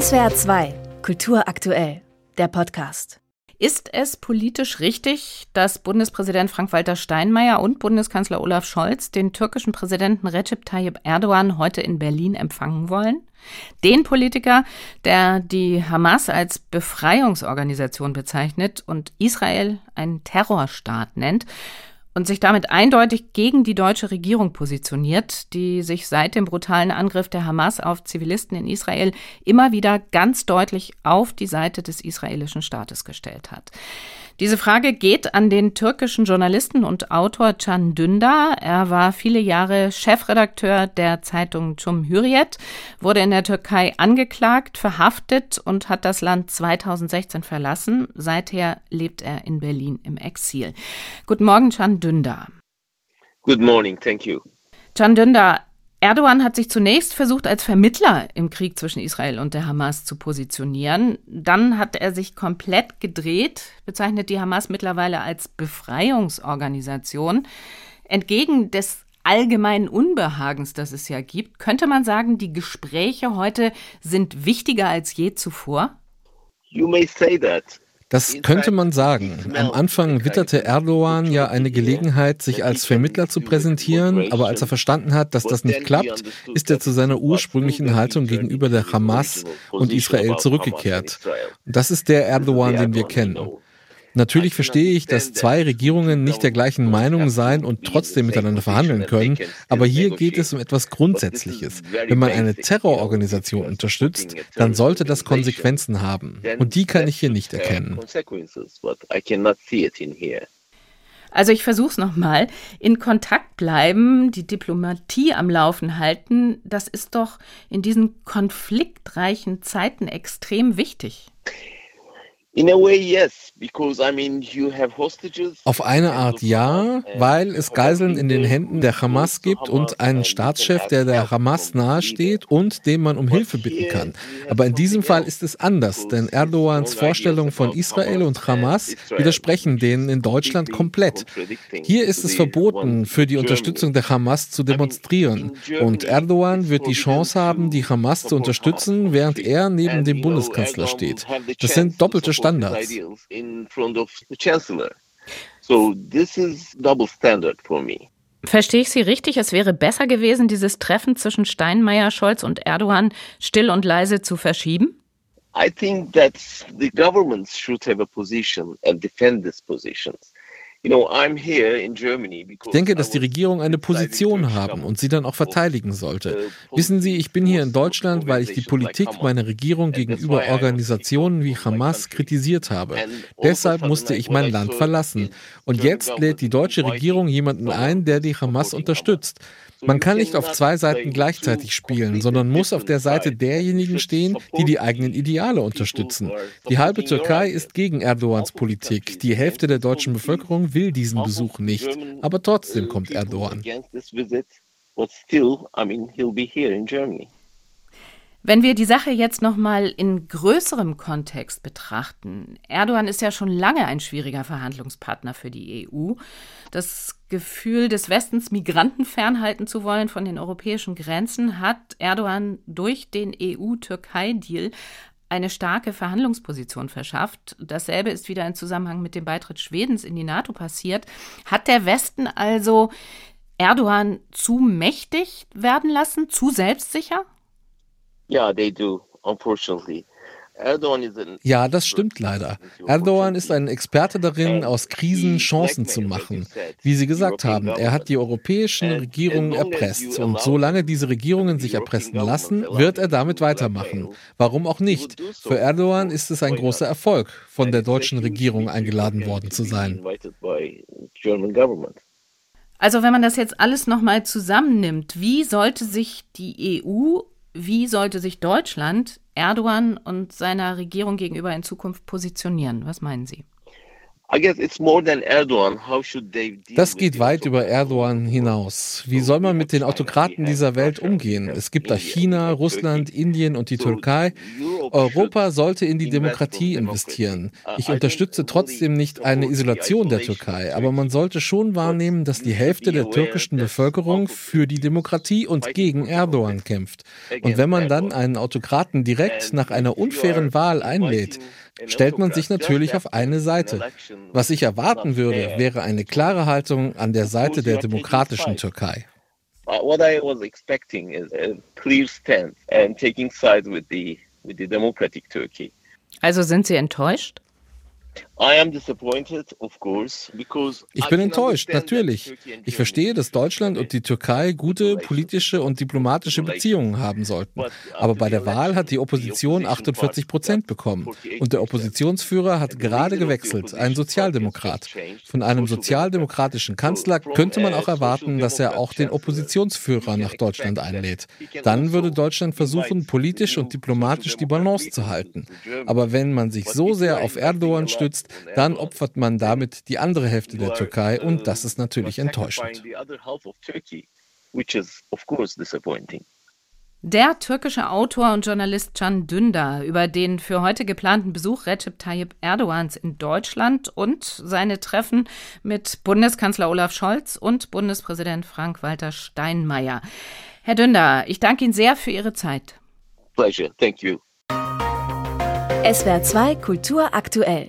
SWR 2, Kultur aktuell, der Podcast. Ist es politisch richtig, dass Bundespräsident Frank-Walter Steinmeier und Bundeskanzler Olaf Scholz den türkischen Präsidenten Recep Tayyip Erdogan heute in Berlin empfangen wollen? Den Politiker, der die Hamas als Befreiungsorganisation bezeichnet und Israel einen Terrorstaat nennt und sich damit eindeutig gegen die deutsche Regierung positioniert, die sich seit dem brutalen Angriff der Hamas auf Zivilisten in Israel immer wieder ganz deutlich auf die Seite des israelischen Staates gestellt hat. Diese Frage geht an den türkischen Journalisten und Autor Can Dündar. Er war viele Jahre Chefredakteur der Zeitung Cum Hürriyet, wurde in der Türkei angeklagt, verhaftet und hat das Land 2016 verlassen. Seither lebt er in Berlin im Exil. Guten Morgen, Can Dündar. Good morning, thank you. Can Dündar, Erdogan hat sich zunächst versucht, als Vermittler im Krieg zwischen Israel und der Hamas zu positionieren. Dann hat er sich komplett gedreht, bezeichnet die Hamas mittlerweile als Befreiungsorganisation. Entgegen des allgemeinen Unbehagens, das es ja gibt, könnte man sagen, die Gespräche heute sind wichtiger als je zuvor? You may say that. Das könnte man sagen. Am Anfang witterte Erdogan ja eine Gelegenheit, sich als Vermittler zu präsentieren, aber als er verstanden hat, dass das nicht klappt, ist er zu seiner ursprünglichen Haltung gegenüber der Hamas und Israel zurückgekehrt. Das ist der Erdogan, den wir kennen. Natürlich verstehe ich, dass zwei Regierungen nicht der gleichen Meinung sein und trotzdem miteinander verhandeln können, aber hier geht es um etwas Grundsätzliches. Wenn man eine Terrororganisation unterstützt, dann sollte das Konsequenzen haben. Und die kann ich hier nicht erkennen. Also ich versuche es nochmal. In Kontakt bleiben, die Diplomatie am Laufen halten, das ist doch in diesen konfliktreichen Zeiten extrem wichtig. Auf eine Art ja, weil es Geiseln in den Händen der Hamas gibt und einen Staatschef, der der Hamas nahesteht und dem man um Hilfe bitten kann. Aber in diesem Fall ist es anders, denn Erdogans Vorstellungen von Israel und Hamas widersprechen denen in Deutschland komplett. Hier ist es verboten, für die Unterstützung der Hamas zu demonstrieren. Und Erdogan wird die Chance haben, die Hamas zu unterstützen, während er neben dem Bundeskanzler steht. Das sind doppelte Standards. So this is double standard for me. Verstehe ich Sie richtig? Es wäre besser gewesen, dieses Treffen zwischen Steinmeier, Scholz und Erdogan still und leise zu verschieben? I think that the governments should have a position and defend these positions. Ich denke, dass die Regierung eine Position haben und sie dann auch verteidigen sollte. Wissen Sie, ich bin hier in Deutschland, weil ich die Politik meiner Regierung gegenüber Organisationen wie Hamas kritisiert habe. Deshalb musste ich mein Land verlassen. Und jetzt lädt die deutsche Regierung jemanden ein, der die Hamas unterstützt. Man kann nicht auf zwei Seiten gleichzeitig spielen, sondern muss auf der Seite derjenigen stehen, die die eigenen Ideale unterstützen. Die halbe Türkei ist gegen Erdogans Politik. Die Hälfte der deutschen Bevölkerung will diesen Besuch nicht. Aber trotzdem kommt Erdogan. Wenn wir die Sache jetzt noch mal in größerem Kontext betrachten, Erdogan ist ja schon lange ein schwieriger Verhandlungspartner für die EU. Das Gefühl des Westens, Migranten fernhalten zu wollen von den europäischen Grenzen, hat Erdogan durch den EU-Türkei-Deal eine starke Verhandlungsposition verschafft. Dasselbe ist wieder im Zusammenhang mit dem Beitritt Schwedens in die NATO passiert. Hat der Westen also Erdogan zu mächtig werden lassen, zu selbstsicher? Yeah, they do, unfortunately. Ja, das stimmt leider. Erdogan ist ein Experte darin, aus Krisen Chancen zu machen. Wie Sie gesagt haben, er hat die europäischen Regierungen erpresst. Und solange diese Regierungen sich erpressen lassen, wird er damit weitermachen. Warum auch nicht? Für Erdogan ist es ein großer Erfolg, von der deutschen Regierung eingeladen worden zu sein. Also wenn man das jetzt alles nochmal zusammennimmt, wie sollte sich die EU wie sollte sich Deutschland Erdogan und seiner Regierung gegenüber in Zukunft positionieren? Was meinen Sie? Das geht weit über Erdogan hinaus. Wie soll man mit den Autokraten dieser Welt umgehen? Es gibt da China, Russland, Indien und die Türkei. Europa sollte in die Demokratie investieren. Ich unterstütze trotzdem nicht eine Isolation der Türkei, aber man sollte schon wahrnehmen, dass die Hälfte der türkischen Bevölkerung für die Demokratie und gegen Erdogan kämpft. Und wenn man dann einen Autokraten direkt nach einer unfairen Wahl einlädt, stellt man sich natürlich auf eine Seite. Was ich erwarten würde, wäre eine klare Haltung an der Seite der demokratischen Türkei. What I was expecting is a clear stance and taking sides with the with the democratic Turkey. Also sind Sie enttäuscht? Ich bin enttäuscht, natürlich. Ich verstehe, dass Deutschland und die Türkei gute politische und diplomatische Beziehungen haben sollten. Aber bei der Wahl hat die Opposition 48 Prozent bekommen. Und der Oppositionsführer hat gerade gewechselt, ein Sozialdemokrat. Von einem sozialdemokratischen Kanzler könnte man auch erwarten, dass er auch den Oppositionsführer nach Deutschland einlädt. Dann würde Deutschland versuchen, politisch und diplomatisch die Balance zu halten. Aber wenn man sich so sehr auf Erdogan stützt, unterstützt, dann opfert man damit die andere Hälfte der Türkei und das ist natürlich enttäuschend. Der türkische Autor und Journalist Can Dündar über den für heute geplanten Besuch Recep Tayyip Erdogans in Deutschland und seine Treffen mit Bundeskanzler Olaf Scholz und Bundespräsident Frank-Walter Steinmeier. Herr Dündar, ich danke Ihnen sehr für Ihre Zeit. Pleasure, thank you. SWR 2 Kultur aktuell.